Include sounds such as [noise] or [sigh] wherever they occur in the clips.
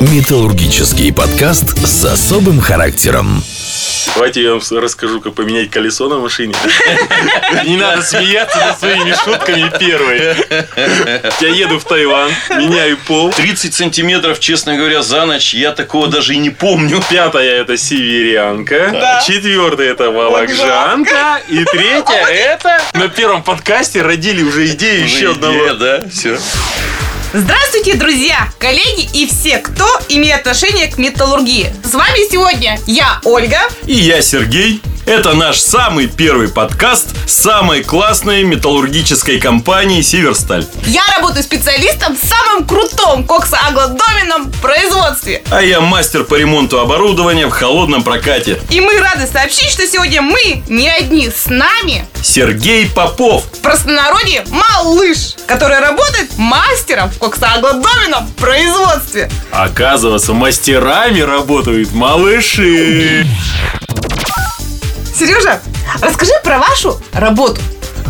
Металлургический подкаст с особым характером. Давайте я вам расскажу, как поменять колесо на машине. [laughs] Не надо смеяться над своими шутками первой. Я еду в Таиланд, меняю пол. 30 сантиметров, честно говоря, за ночь я такого даже и не помню. Пятая это северянка. Четвертая это волокжанка. И третья это... На первом подкасте родили уже идею еще одного. да, все. Здравствуйте, друзья, коллеги и все, кто имеет отношение к металлургии. С вами сегодня я, Ольга. И я, Сергей. Это наш самый первый подкаст самой классной металлургической компании «Северсталь». Я работаю специалистом в самом крутом коксоаглодоменном производстве. А я мастер по ремонту оборудования в холодном прокате. И мы рады сообщить, что сегодня мы не одни с нами. Сергей Попов. В простонародье малыш, который работает мастером в коксоаглодоменном производстве. Оказывается, мастерами работают малыши. Сережа, расскажи про вашу работу.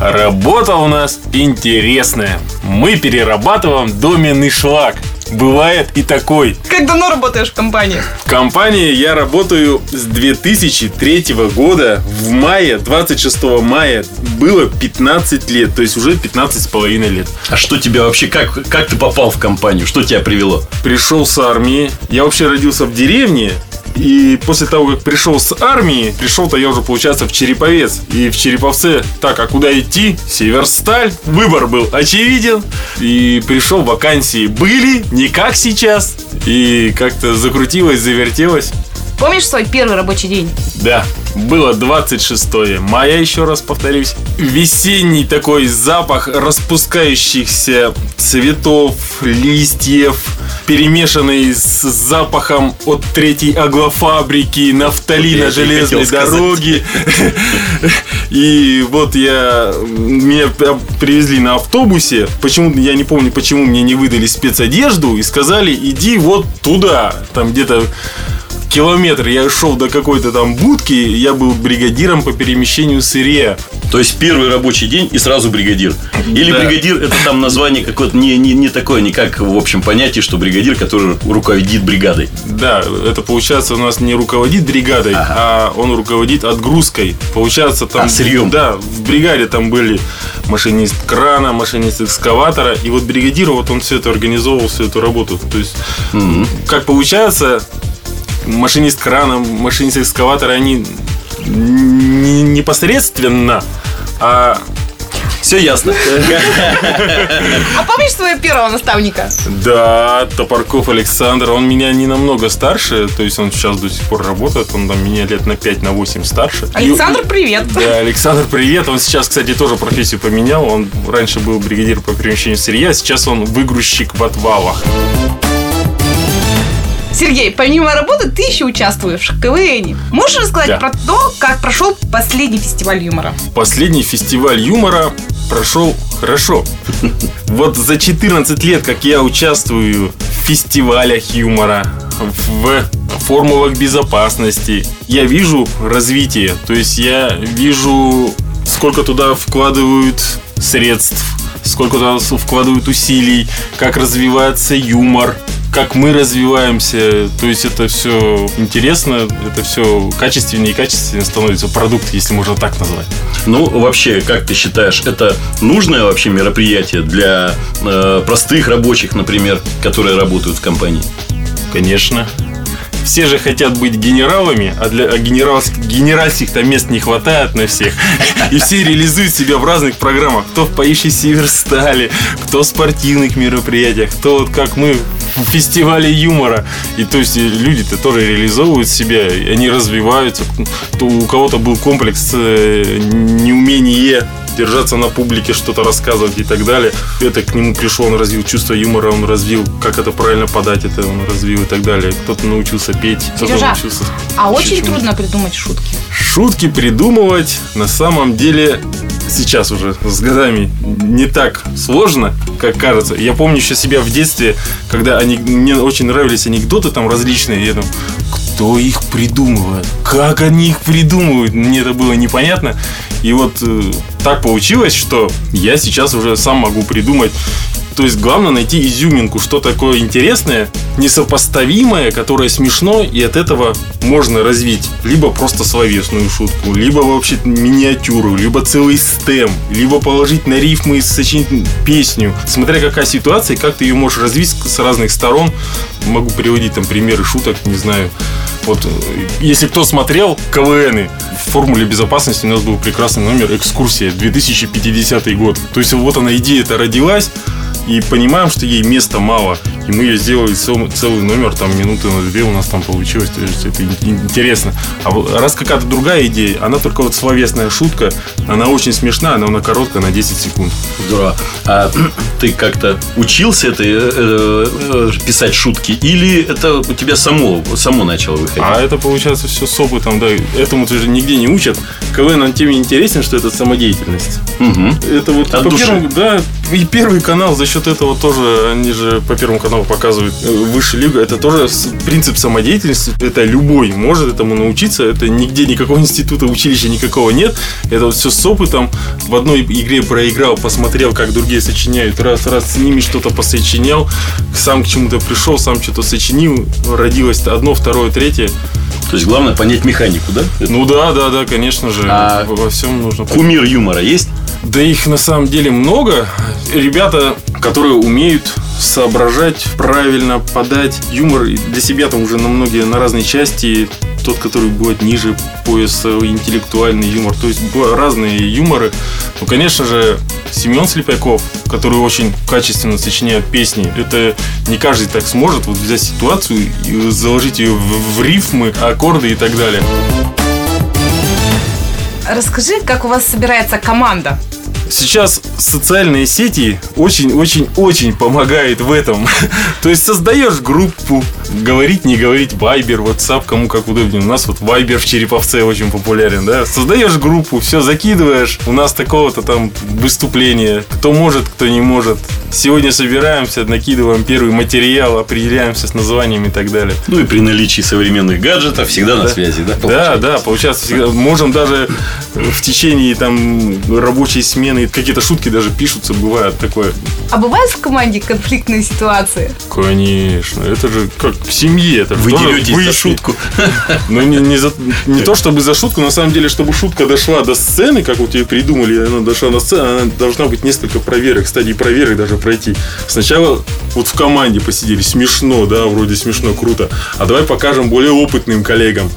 Работа у нас интересная. Мы перерабатываем доменный шлак. Бывает и такой. Как давно работаешь в компании? В компании я работаю с 2003 года. В мае, 26 мая, было 15 лет. То есть уже 15 с половиной лет. А что тебя вообще, как, как ты попал в компанию? Что тебя привело? Пришел с армии. Я вообще родился в деревне. И после того, как пришел с армии, пришел-то я уже, получается, в Череповец. И в Череповце, так, а куда идти? Северсталь. Выбор был очевиден. И пришел, вакансии были, не как сейчас. И как-то закрутилось, завертелось. Помнишь свой первый рабочий день? Да, было 26 мая, еще раз повторюсь. Весенний такой запах распускающихся цветов, листьев, перемешанный с запахом от третьей аглофабрики, нафталина Вот железной дороги. И вот я... Меня привезли на автобусе. Почему я не помню, почему мне не выдали спецодежду и сказали, иди вот туда. Там где-то километр я шел до какой-то там будки, я был бригадиром по перемещению сырья. То есть первый рабочий день и сразу бригадир. Или Да. бригадир это там название какое-то не, не, не такое, не как в общем понятие, что бригадир, который руководит бригадой. Да, это получается у нас не руководит бригадой, а он руководит отгрузкой. Получается там... А, сырьем. Да, в бригаде там были машинист крана, машинист экскаватора. И вот бригадир, вот он все это организовывал, всю эту работу. То есть, как получается, машинист крана, машинист экскаватора, они не непосредственно, а Все ясно. А помнишь своего первого наставника? Да, Топорков Александр, он меня не намного старше, то есть он сейчас до сих пор работает, он там меня лет на 5, на 8 старше. Александр, привет. Да, Александр, привет. Он сейчас, кстати, тоже профессию поменял. Он раньше был бригадир по перемещению сырья, сейчас он выгрузчик в отвалах. Сергей, помимо работы ты еще участвуешь в КВН. Можешь рассказать Да. про то, как прошел последний фестиваль юмора? Последний фестиваль юмора прошел хорошо. Вот за 14 лет, как я участвую в фестивалях юмора, в формулах безопасности, я вижу развитие. То есть я вижу, сколько туда вкладывают средств, сколько туда вкладывают усилий, как развивается юмор, как мы развиваемся. То есть это все интересно, это все качественнее и качественнее становится продукт, если можно так назвать. Ну, вообще, как ты считаешь, это нужное вообще мероприятие для э, простых рабочих, например, которые работают в компании? Конечно. Все же хотят быть генералами, а для а генералс- генеральских-то мест не хватает на всех. И все реализуют себя в разных программах. Кто в поющей Северстале, кто в спортивных мероприятиях, кто вот как мы в фестивале юмора. И то есть люди-то тоже реализовывают себя, они развиваются. То у кого-то был комплекс э, неумения держаться на публике, что-то рассказывать и так далее. Это к нему пришло, он развил чувство юмора, он развил, как это правильно подать, это он развил и так далее. Кто-то научился петь, кто-то научился... А очень трудно придумать шутки. Шутки придумывать на самом деле сейчас уже с годами не так сложно, как кажется. Я помню еще себя в детстве, когда они, мне очень нравились анекдоты там различные. Я думаю, кто их придумывает? Как они их придумывают? Мне это было непонятно. И вот э, так получилось, что я сейчас уже сам могу придумать То есть главное найти изюминку, что такое интересное, несопоставимое, которое смешно, и от этого можно развить либо просто словесную шутку, либо вообще миниатюру, либо целый стем, либо положить на рифмы и сочинить песню. Смотря какая ситуация, как ты ее можешь развить с разных сторон. Могу приводить там примеры шуток, не знаю. Вот, э, если кто смотрел КВНы, в формуле безопасности у нас был прекрасный номер «Экскурсия» 2050 год. То есть вот она идея-то родилась, и понимаем, что ей места мало. И мы ее сделали цел- целый номер, там минуты на две у нас там получилось. То есть это ин- интересно. А раз какая-то другая идея, она только вот словесная шутка, она очень смешная, но она короткая на 10 секунд. Здорово. А [clears throat] ты как-то учился это э, э, писать шутки? Или это у тебя само, само начало выходить? А это получается все с опытом, да. Этому ты же нигде не учат. КВН он тем интересен, что это самодеятельность. Мгм. Это вот От по души. первому, да, и первый канал за счет этого тоже, они же по первому каналу показывают э, высшая лига, это тоже принцип самодеятельности, это любой может этому научиться, это нигде никакого [laughs] института, училища никакого нет, это вот все с опытом, в одной игре проиграл, посмотрел, как другие сочиняют, раз, раз с ними что-то посочинял, сам к чему-то пришел, сам что-то сочинил, родилось одно, второе, третье. То есть главное понять механику, да? Ну да, да, да, конечно же, А во всем нужно Кумир юмора есть? Да их на самом деле много. Ребята, которые умеют соображать, правильно подать юмор для себя там уже на многие, на разные части. Тот, который будет ниже пояса, интеллектуальный юмор. То есть разные юморы. Ну, конечно же, Семен Слепяков, который очень качественно сочиняет песни, это не каждый так сможет вот взять ситуацию и заложить ее в, в рифмы, аккорды и так далее. Расскажи, как у вас собирается команда? Сейчас социальные сети очень-очень-очень помогают в этом. [laughs] То есть создаешь группу, говорить, не говорить, Viber, WhatsApp, кому как удобнее. У нас вот Viber в Череповце очень популярен, да. Создаешь группу, все закидываешь. У нас такого-то там выступление. Кто может, кто не может. Сегодня собираемся, накидываем первый материал, определяемся с названием и так далее. Ну и при наличии современных гаджетов всегда на связи, да? Да, да, получается, всегда можем даже в течение там рабочей смены какие-то шутки даже пишутся, бывает такое. А бывают в команде конфликтные ситуации? Конечно, это же как в семье, это Вы тоже деретесь за выяснить. шутку. Ну, не, не, за- не то чтобы за шутку, на самом деле, чтобы шутка дошла до сцены, как вот ее придумали, она дошла на сцену, она должна быть несколько проверок, стадий проверок даже пройти. Сначала вот в команде посидели, смешно, да, вроде смешно, круто. А давай покажем более опытным коллегам.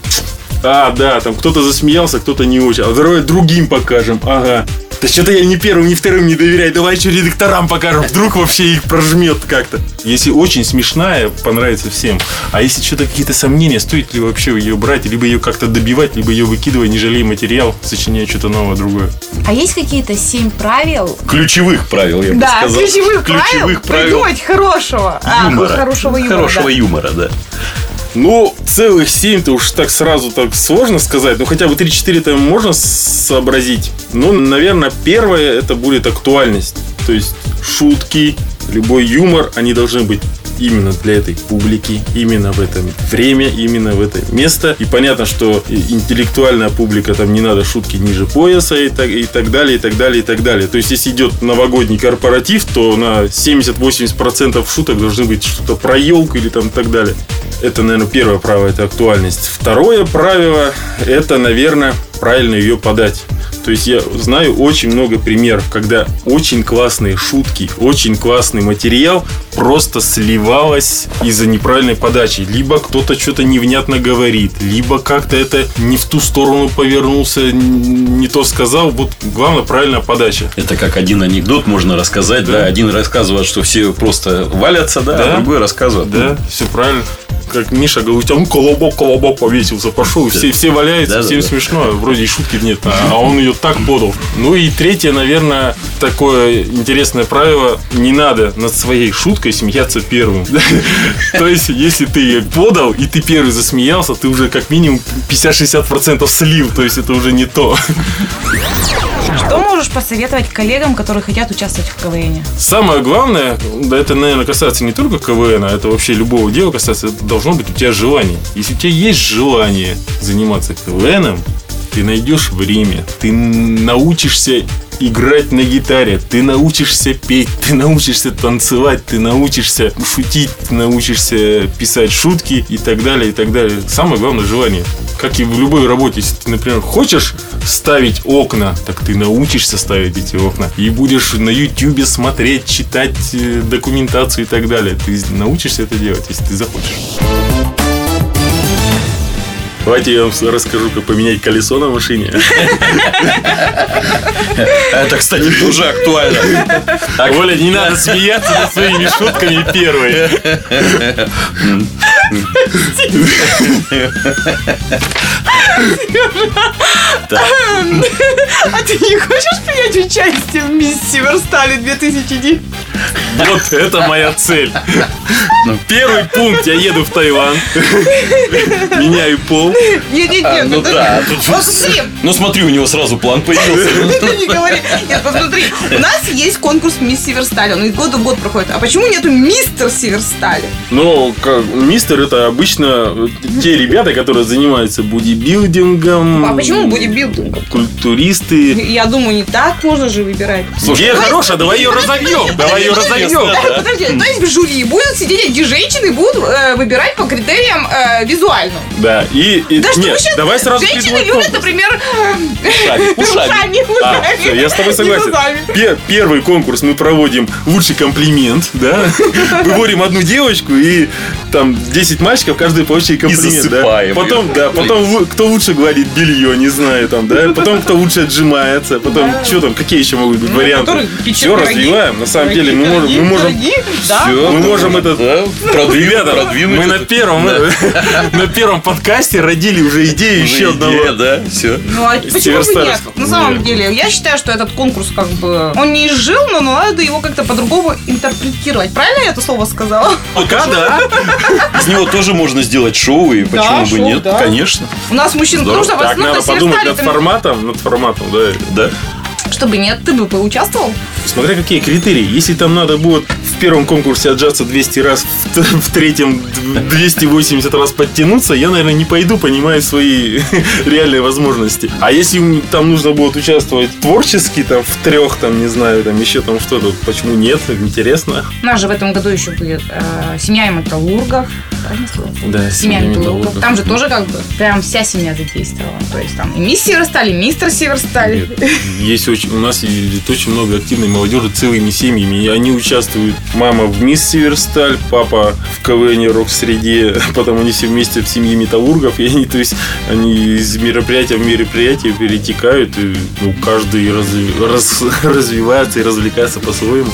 А, да, там кто-то засмеялся, кто-то не очень. А давай другим покажем. Ага. Да что-то я ни первым, ни вторым не доверяю. Давай еще редакторам покажем. Вдруг вообще их прожмет как-то. Если очень смешная, понравится всем. А если что-то какие-то сомнения, стоит ли вообще ее брать, либо ее как-то добивать, либо ее выкидывать, не жалей материал, сочиняя что-то новое, другое. А есть какие-то семь правил? Ключевых правил, я бы да, сказал. ключевых, Ключевых правил. Придумать хорошего. А, юмора. хорошего юмора. Хорошего да. юмора, да. Ну, целых 7-то уж так сразу так сложно сказать. Ну, хотя бы 3-4 там можно сообразить. Ну, наверное, первое это будет актуальность. То есть шутки, любой юмор, они должны быть именно для этой публики, именно в это время, именно в это место. И понятно, что и- интеллектуальная публика, там не надо шутки ниже пояса и так, и так далее, и так далее, и так далее. То есть, если идет новогодний корпоратив, то на 70-80% шуток должны быть что-то про елку или там так далее. Это, наверное, первое правило, это актуальность. Второе правило, это, наверное, правильно ее подать. То есть я знаю очень много примеров, когда очень классные шутки, очень классный материал просто сливалось из-за неправильной подачи. Либо кто-то что-то невнятно говорит, либо как-то это не в ту сторону повернулся, не то сказал. Вот главное правильная подача. Это как один анекдот можно рассказать, да. Да. Один рассказывает, что все просто валятся, да, Да. а другой рассказывает. Да, все правильно. Как Миша говорит, он колобок, колобок повесился, пошел, все, все валяются, Да, всем да. смешно, вроде и шутки нет, а а он ее так подал. Ну и третье, наверное, такое интересное правило, не надо над своей шуткой смеяться первым. То есть, если ты ее подал, и ты первый засмеялся, ты уже как минимум 50-60% слил, то есть это уже не то. Что можешь посоветовать коллегам, которые хотят участвовать в КВН? Самое главное, да это, наверное, касается не только КВН, а это вообще любого дела касается, это должно быть у тебя желание. Если у тебя есть желание заниматься КВНом, ты найдешь время, ты научишься играть на гитаре, ты научишься петь, ты научишься танцевать, ты научишься шутить, ты научишься писать шутки и так далее, и так далее. Самое главное желание. Как и в любой работе, если ты, например, хочешь ставить окна, так ты научишься ставить эти окна. И будешь на YouTube смотреть, читать э, документацию и так далее. Ты научишься это делать, если ты захочешь. Давайте я вам расскажу, как поменять колесо на машине. Это, кстати, тоже актуально. Так, Оля, не надо смеяться над своими шутками первой. А ты не хочешь принять участие в Мисс Северстале 2009? Вот это моя цель. Первый пункт. Я еду в Таиланд. Меняю пол. Нет, нет, нет. ну да, Вот смотри, Ну смотри, у него сразу план появился. [laughs] ты не говори. Нет, посмотри, у нас есть конкурс Мисс Северсталь, он из года в год проходит. А почему нету Мистер Северстали? Ну, как, мистер это обычно те ребята, которые занимаются бодибилдингом. А почему бодибилдингом? Культуристы. Я думаю, не так можно же выбирать. Идея хорошая, давай ее разовьем. [laughs] Давай ее разовьем. Подожди, то есть в жюри будут сидеть эти женщины будут э, выбирать по критериям э, визуальным. Да, и, нет, давай сразу Женщины любят, например, [laughs] Ушами. А, я с тобой согласен. Первый конкурс мы проводим лучший комплимент, да? [laughs] Выводим одну девочку и там 10 мальчиков, каждый по очереди комплимент, да? засыпаем Потом, да, потом кто лучше гладит белье, не знаю, там, да? Потом кто лучше отжимается, потом что там, какие еще могут быть варианты? который печет Все пироги. развиваем, на самом деле мы можем, Пироги, мы можем, пироги, да. Мы можем это Да, продвинуть, Ребята, продвинуть мы на первом, [laughs] на первом подкасте родили уже идею еще одного. идея, да, все. Ну а почему бы нет? На самом деле, я считаю, что этот конкурс как бы... Он не изжил, но надо его как-то по-другому интерпретировать. Правильно я это слово сказала? Пока, да. Из него тоже можно сделать шоу, и почему бы шоу, нет? да. Конечно. У нас мужчин в Так, основном надо на подумать над форматом, над форматом, да. Да. Чтобы нет, ты бы поучаствовал? Смотря какие критерии. Если там надо будет в первом конкурсе отжаться 200 раз, в, т- в третьем 280 раз подтянуться, я, наверное, не пойду, понимая свои [laughs] реальные возможности. А если м, там нужно будет участвовать творчески, там, в трех, там, не знаю, там, еще там что-то, почему нет, интересно. У нас же в этом году еще будет э, семья металлургов. Правильно сказала? Да, семья металлургов. металлургов. Там же тоже как бы прям вся семья задействована. То есть там и мисс Северсталь, и мистер Северсталь. Есть очень, у нас есть очень много активной молодежи целыми семьями, и они участвуют. Мама в Мисс Северсталь, папа в КВН рок-среде, [laughs] потом они все вместе в семье металлургов, и они, то есть, они из мероприятия в мероприятие перетекают, и ну, каждый разви- раз- [laughs] развивается и развлекается по-своему.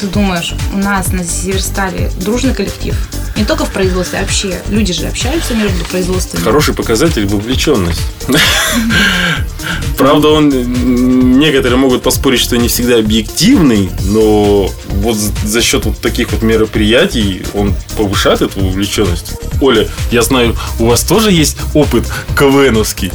Ты думаешь, у нас на Северстале дружный коллектив? Не только в производстве, а вообще люди же общаются между производствами. Хороший показатель вовлеченность. Правда, он некоторые могут поспорить, что не всегда объективный, но вот за счет вот таких вот мероприятий он повышает эту вовлеченность. Оля, я знаю, у вас тоже есть опыт КВНовский.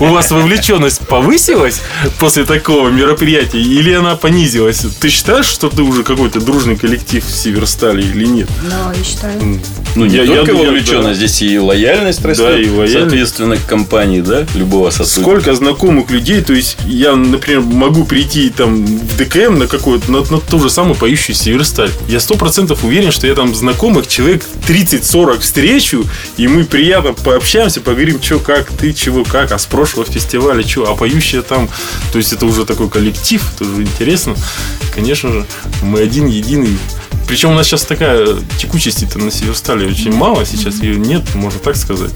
У вас вовлеченность повысилась после такого мероприятия или она понизилась? Ты считаешь, что ты уже какой-то дружный коллектив в Северстале или нет? Да, я считаю. Ну, не Я- я только думаю, вовлеченность, да. здесь и лояльность растет, и лояльность. соответственно, к компании, да, любого сотрудника. Сколько знакомых людей, то есть я, например, могу прийти там в ДКМ на какую-то, на, на ту же самую поющую Северсталь. Я сто процентов уверен, что я там знакомых человек 30-40 встречу, и мы приятно пообщаемся, поговорим, что, как, ты, чего, как, а с прошлого фестиваля, что, а поющая там, то есть это уже такой коллектив, это уже интересно. Конечно же, мы один, единый. Причем у нас сейчас такая текучести-то на Северстале очень мало, сейчас ее нет, можно так сказать.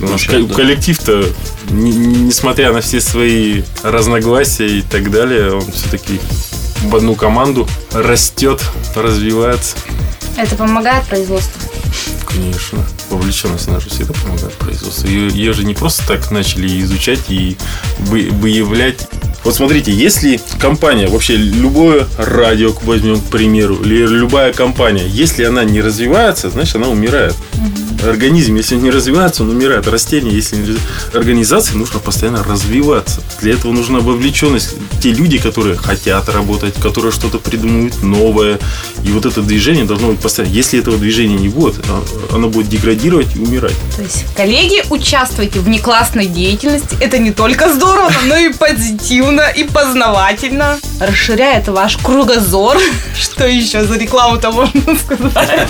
У нас Сейчас, ко- да. коллектив-то, не- не- несмотря на все свои разногласия и так далее, он все-таки в одну команду растет, развивается. Это помогает производству. Конечно. Вовлеченность наша всегда помогает производству. Ее, ее же не просто так начали изучать и вы- выявлять. Вот смотрите, если компания, вообще любое радио, возьмем, к примеру, или любая компания, если она не развивается, значит она умирает. Организм, если он не развивается, он умирает. Растения, если не. Организации нужно постоянно развиваться. Для этого нужна вовлеченность. Те люди, которые хотят работать, которые что-то придумывают новое. И вот это движение должно быть постоянно. Если этого движения не будет, а- оно будет деградировать и умирать. То есть, коллеги, участвуйте в неклассной деятельности. Это не только здорово, но и позитивно, и познавательно. Расширяет ваш кругозор. [laughs] Что еще за рекламу-то можно сказать?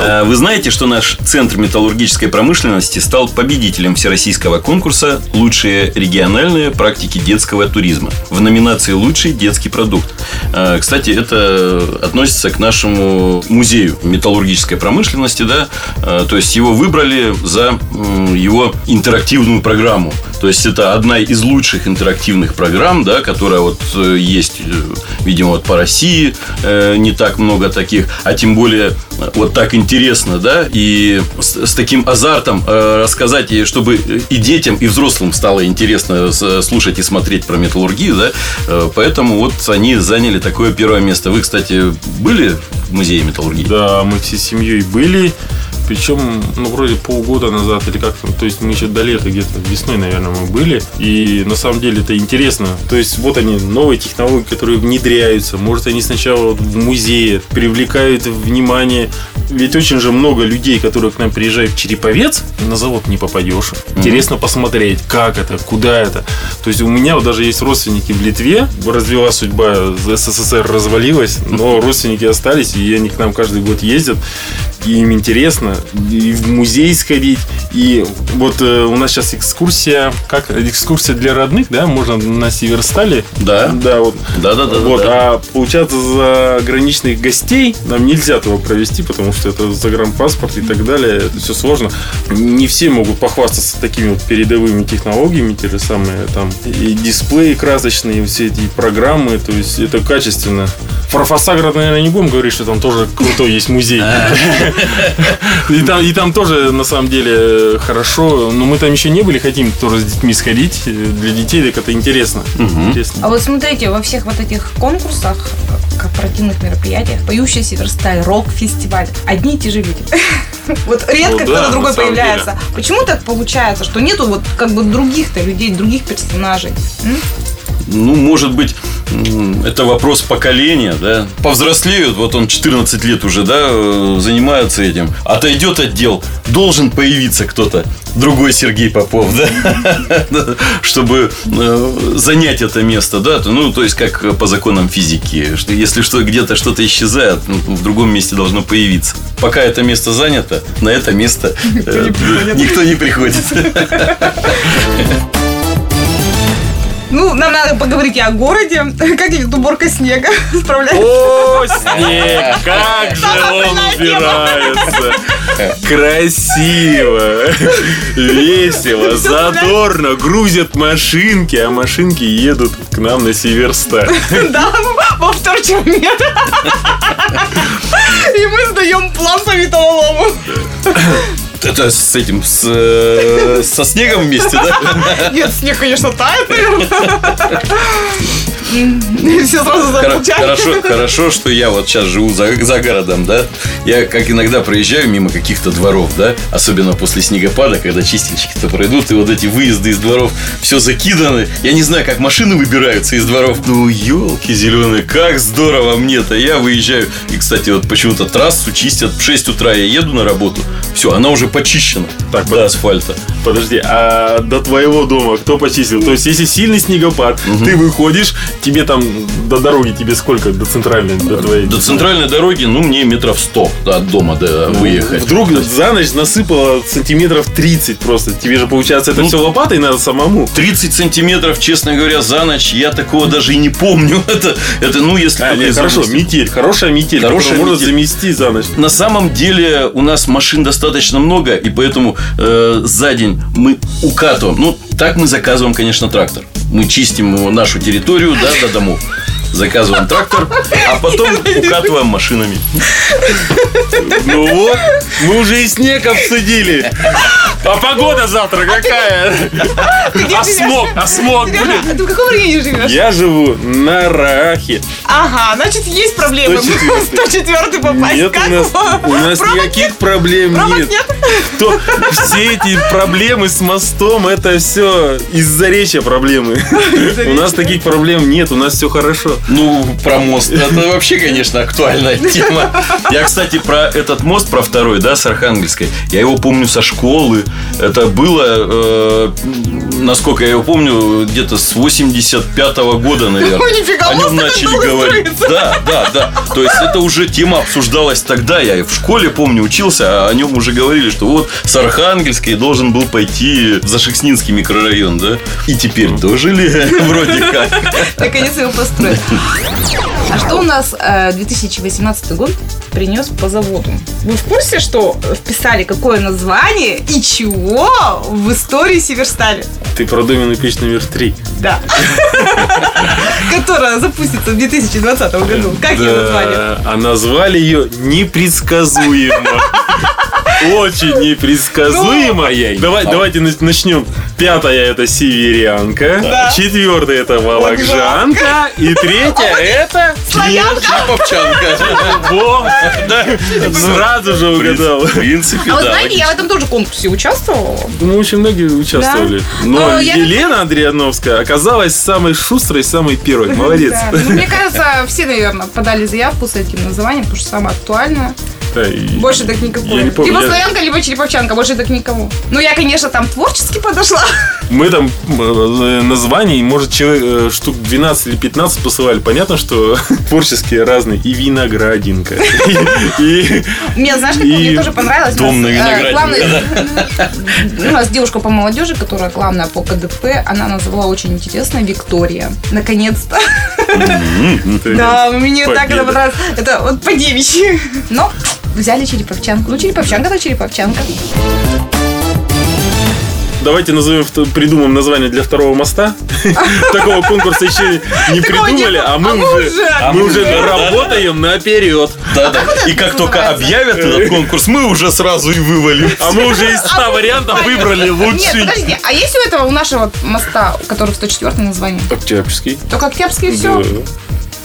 Э, Вы знаете, что наш Центр металлургической промышленности стал победителем всероссийского конкурса «Лучшие региональные практики детского туризма» в номинации «Лучший детский продукт». Э, Кстати, это относится к нашему музею металлургической промышленности, да, Э, то есть его выбрали за его интерактивную программу. То есть это одна из лучших интерактивных программ, да, которая вот э, есть, э, видимо, вот по России э, не так много таких, а тем более вот так интересно, да, и с, с таким азартом э, рассказать, и чтобы и детям, и взрослым стало интересно слушать и смотреть про металлургию, да, Э, поэтому вот они заняли такое первое место. Вы, кстати, были в музее металлургии? Да, мы всей семьей были. Причем, ну, вроде полгода назад или как-то. То есть, мы еще до лета, где-то весной, наверное, мы были. И на самом деле это интересно. То есть, вот они, новые технологии, которые внедряются. Может, они сначала в музее привлекают внимание. Ведь очень же много людей, которые к нам приезжают в Череповец, на завод не попадешь. Интересно посмотреть, как это, куда это. То есть, у меня вот даже есть родственники в Литве. Развела судьба, СССР развалилась, но родственники остались, и они к нам каждый год ездят и им интересно и в музей сходить. И вот э, у нас сейчас экскурсия, как экскурсия для родных, да, можно на Северстале. Да. Да, вот. Да-да-да. Вот, да. а получается за граничных гостей нам нельзя этого провести, потому что это загранпаспорт и так далее, это все сложно. Не все могут похвастаться такими вот передовыми технологиями, те же самые там и дисплеи красочные, и все эти программы, то есть это качественно. Про Фасаград, наверное, не будем говорить, что там тоже крутой есть музей. [laughs] И там, и там тоже, на самом деле, хорошо. Но мы там еще не были, хотим тоже с детьми сходить. Для детей так это интересно. Интересно. А вот смотрите, во всех вот этих конкурсах, э, корпоративных мероприятиях, поющая Северсталь, рок-фестиваль, одни и те же люди. [laughs] Вот редко Ну кто-то другой появляется. Почему так получается, что нету вот как бы других-то людей, других персонажей? Ну, может быть, это вопрос поколения, да. Повзрослеют, вот он 14 лет уже, да, э, занимаются этим. Отойдет отдел, должен появиться кто-то. Другой Сергей Попов, да, [laughs] чтобы э, занять это место, да, ну, то есть, как по законам физики, что если что, где-то что-то исчезает, ну, в другом месте должно появиться. Пока это место занято, на это место э, никто не приходит. [laughs] Ну, нам надо поговорить и о городе. [laughs] Как идет уборка снега? [laughs] Справляется? О, снег! Как же он убирается! [laughs] Красиво! Весело, задорно! Грузят машинки, а машинки едут к нам на Северсталь. Да, во вторчем нет. И мы сдаем план по металлолому. Это с этим, с, э, со снегом вместе, да? Нет, снег, конечно, тает, наверное. Все сразу замолчали. Хорошо, хорошо, что я вот сейчас живу за, за городом, да? Я как иногда проезжаю мимо каких-то дворов, да? Особенно после снегопада, когда чистильщики-то пройдут, и вот эти выезды из дворов все закиданы. Я не знаю, как машины выбираются из дворов. Ну, елки зеленые, как здорово мне-то. Я выезжаю. И, кстати, вот почему-то трассу чистят в 6 утра. Я еду на работу. Все, она уже почищена Так, до асфальта. Подожди, а до твоего дома кто почистил? То есть, если сильный снегопад, ты выходишь, тебе там до дороги тебе сколько? До центральной, до твоей? До центральной дороги, ну, мне метров 100 да, от дома до выехать. Вдруг за ночь насыпало сантиметров 30 просто. Тебе же, получается, это Ну, все лопатой надо самому. 30 сантиметров, честно говоря, за ночь я такого даже и не помню. [laughs] Это, это ну, если А, нет, хорошо, метель, хорошая метель, Хорошая которую можно метель. замести за ночь. На самом деле у нас машин достаточно много, и поэтому э, за день мы укатываем. Ну, так мы заказываем, конечно, трактор. Мы чистим нашу территорию, да, до домов. Заказываем трактор, а потом укатываем машинами. Ну вот, мы уже и снег обсудили. А погода завтра какая? Ты А смог, а смог будет. а ты в каком районе живешь? Я живу на Рахе. Ага, значит, есть проблемы. 104. 104 [laughs] попасть. Нет у нас, у нас никаких проблем нет. нет? То, все эти проблемы с мостом, это все из-за речи проблемы. [laughs] У нас таких проблем нет, у нас все хорошо. Ну, про мост. [laughs] Это вообще, конечно, актуальная [laughs] тема. Я, кстати, про этот мост, про второй, да, с Архангельской. Я его помню со школы. Это было, э, насколько я его помню, где-то с 85-го года, наверное. Ой, нифига, О нем начали говорить. строится. Да, да, да. То есть это уже тема обсуждалась тогда. Я в школе, помню, учился, а о нем уже говорили, что вот с Архангельской должен был пойти в Зашекснинский микрорайон, да? И теперь дожили [laughs] вроде как. Наконец его построят. А что у нас э, 2018 год принес по заводу? Вы в курсе, что вписали какое название и чего в истории Северстали? Ты про доменную печь номер три. Да. [laughs] Которая запустится в 2020 году. Как ее назвали? А назвали ее непредсказуемо. [laughs] Очень непредсказуемо. Давай, давайте на- начнем. Пятая это северянка, Да. четвертая это волокжанка, и третья это Славянка. Во, да, сразу же угадал. В принципе, А вы да. знаете, я в этом тоже конкурсе участвовала. Ну, очень многие участвовали. Да. Но я- Елена Андриановская оказалась самой шустрой, самой первой. Молодец. Да. Ну, мне кажется, все, наверное, подали заявку с этим названием, потому что самое актуальное. И- Больше так никакого. Я не помню, либо я- славянка, либо череповчанка, больше так никого. Ну, я, конечно, там творчески подошла. Мы там э, названий, может, человек, э, штук 12 или 15 посылали. Понятно, что [laughs] творческие разные. И виноградинка. Мне, знаешь, как мне тоже понравилось. дом на э, винограднике, главный- [laughs] У нас девушка по молодежи, которая главная по КДП, она назвала очень интересно Виктория. Наконец-то. Да, мне так это понравилось. Это вот по девичьи. Но взяли череповчанку. Ну, череповчанка, то череповчанка. Давайте назовем, придумаем название для второго моста. [laughs] Такого конкурса еще не придумали, а мы А мы уже уже. а мы уже работаем наперед. Да, да. И как только объявят этот конкурс, мы уже сразу и вывалим. А мы уже из 100 вариантов выбрали Нет, лучший. подождите, а есть у этого, у нашего моста, который в 104 название? Октябрьский. Только Октябрьский все?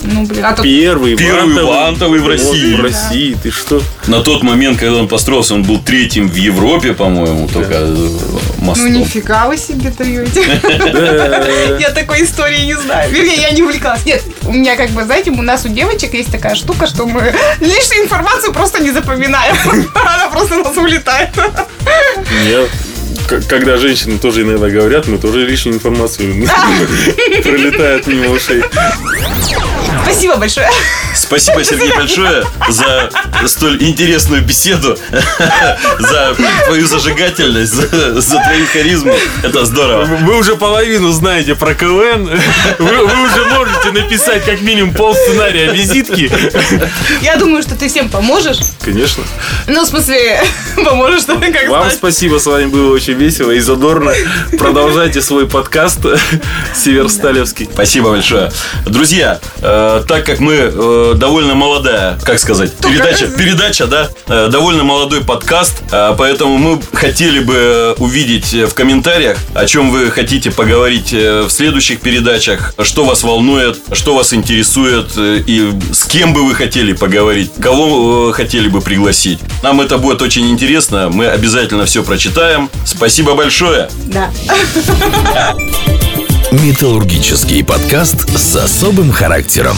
Да. Ну, блин, а. Первый, Первый вантовый. вантовый в Вот, России. В России, ты что? На тот момент, когда он построился, он был третьим в Европе, по-моему, только э, Ну, мостом. нифига вы себе даете. Да. [laughs] Я такой истории не знаю. Вернее, я не увлекалась. Нет, у меня как бы, знаете, у нас у девочек есть такая штука, что мы лишнюю информацию просто не запоминаем. [laughs] Она просто у нас улетает. Нет. Когда женщины тоже иногда говорят, мы тоже лишнюю информацию [laughs] пролетает мимо ушей. Спасибо большое. Спасибо, Сергей, большое за столь интересную беседу, [laughs] за твою зажигательность, за, за твою харизму. Это здорово. Вы уже половину знаете про КВН. Вы, вы уже можете написать как минимум пол сценария визитки. Я думаю, что ты всем поможешь. Конечно. Ну, в смысле, [laughs] поможешь, что как Вам знать. спасибо, с вами было очень весело и задорно. Продолжайте свой подкаст [laughs] Северсталевский. Спасибо большое. Друзья, э, так как мы э, довольно молодая, как сказать, передача, передача, да, э, довольно молодой подкаст, э, поэтому мы хотели бы увидеть в комментариях, о чем вы хотите поговорить э, в следующих передачах, что вас волнует, что вас интересует э, и с кем бы вы хотели поговорить, кого э, хотели бы пригласить. Нам это будет очень интересно, мы обязательно все прочитаем. Спасибо большое. Да. [laughs] Металлургический подкаст с особым характером.